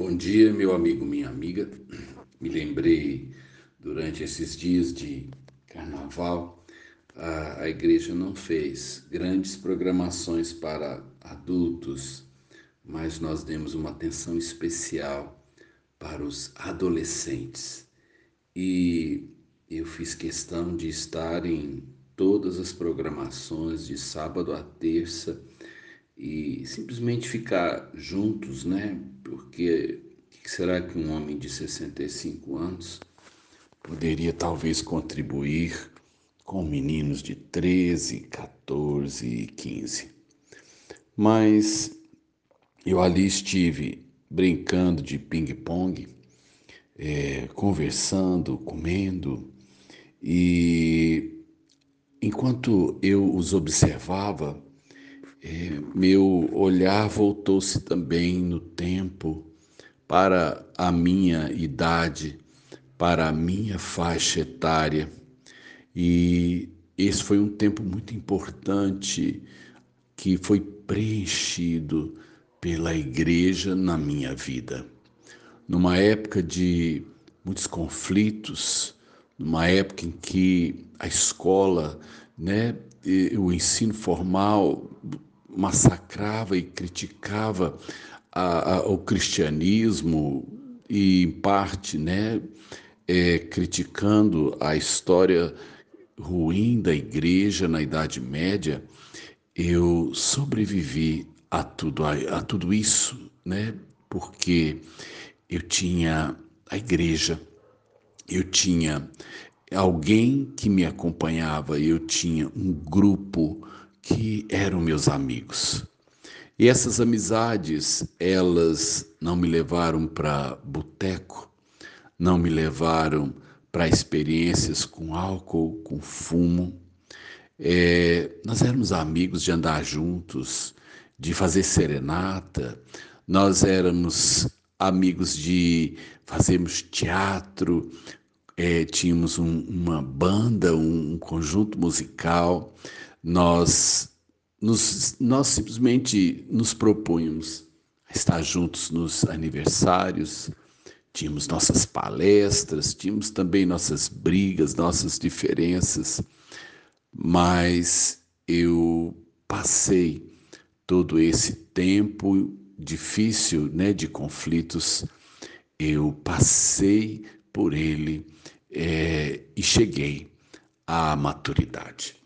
Bom dia, meu amigo, minha amiga. Me lembrei durante esses dias de carnaval, a, a igreja não fez grandes programações para adultos, mas nós demos uma atenção especial para os adolescentes. E eu fiz questão de estar em todas as programações de sábado a terça e simplesmente ficar juntos, né? Porque que será que um homem de 65 anos poderia talvez contribuir com meninos de 13, 14 e 15? Mas eu ali estive brincando de ping-pong, é, conversando, comendo, e enquanto eu os observava, é, meu olhar voltou-se também no tempo para a minha idade, para a minha faixa etária. E esse foi um tempo muito importante que foi preenchido pela igreja na minha vida. Numa época de muitos conflitos, numa época em que a escola, né, o ensino formal massacrava e criticava a, a, o cristianismo e, em parte, né, é, criticando a história ruim da igreja na Idade Média, eu sobrevivi a tudo, a, a tudo isso, né? Porque eu tinha a igreja, eu tinha alguém que me acompanhava, eu tinha um grupo que eram meus amigos. E essas amizades, elas não me levaram para boteco, não me levaram para experiências com álcool, com fumo. É, nós éramos amigos de andar juntos, de fazer serenata, nós éramos amigos de fazermos teatro, é, tínhamos um, uma banda, um, um conjunto musical, nós, nos, nós simplesmente nos propunhamos estar juntos nos aniversários, tínhamos nossas palestras, tínhamos também nossas brigas, nossas diferenças, mas eu passei todo esse tempo difícil, né, de conflitos, eu passei por ele é, e cheguei à maturidade.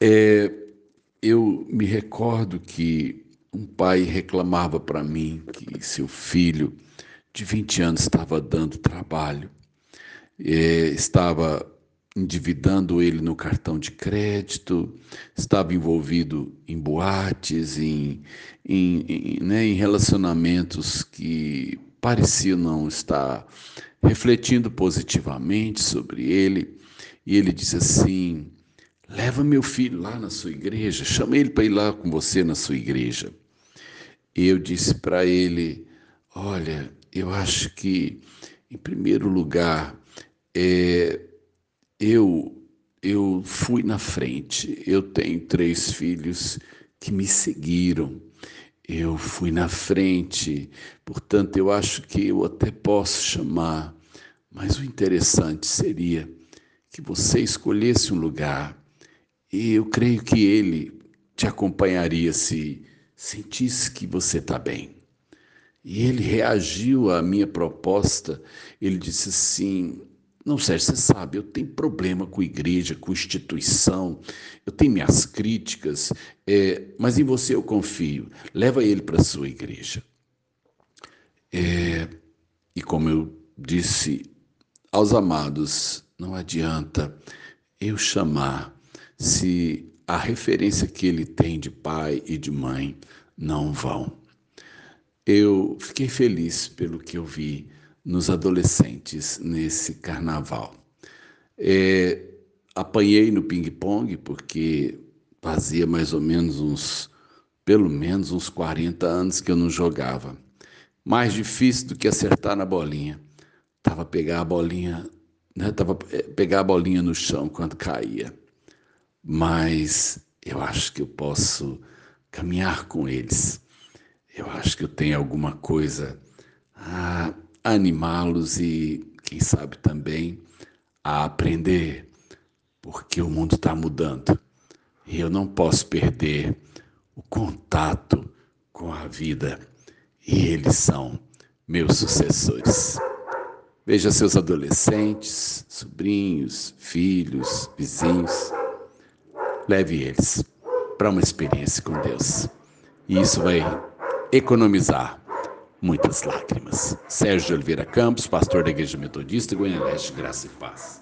É, eu me recordo que um pai reclamava para mim que seu filho de 20 anos estava dando trabalho, é, estava endividando ele no cartão de crédito, estava envolvido em boates, em, em, em, né, em relacionamentos que pareciam não estar refletindo positivamente sobre ele. E ele disse assim: Leva meu filho lá na sua igreja, chama ele para ir lá com você na sua igreja. Eu disse para ele: Olha, eu acho que, em primeiro lugar, é, eu, eu fui na frente. Eu tenho três filhos que me seguiram. Eu fui na frente, portanto, eu acho que eu até posso chamar, mas o interessante seria que você escolhesse um lugar e eu creio que ele te acompanharia se sentisse que você está bem. E ele reagiu à minha proposta. Ele disse assim: Não, Sérgio, você sabe, eu tenho problema com igreja, com instituição, eu tenho minhas críticas, é, mas em você eu confio. Leva ele para a sua igreja. É, e como eu disse aos amados, não adianta eu chamar se a referência que ele tem de pai e de mãe não vão. Eu fiquei feliz pelo que eu vi nos adolescentes nesse carnaval. É, apanhei no ping-pong porque fazia mais ou menos uns, pelo menos uns 40 anos que eu não jogava. Mais difícil do que acertar na bolinha. Tava pegar a bolinha, né? Tava é, pegar a bolinha no chão quando caía mas eu acho que eu posso caminhar com eles. Eu acho que eu tenho alguma coisa a animá-los e, quem sabe, também a aprender, porque o mundo está mudando e eu não posso perder o contato com a vida e eles são meus sucessores. Veja seus adolescentes, sobrinhos, filhos, vizinhos. Leve eles para uma experiência com Deus. E isso vai economizar muitas lágrimas. Sérgio Oliveira Campos, pastor da Igreja Metodista, Goiânia Leste, Graça e Paz.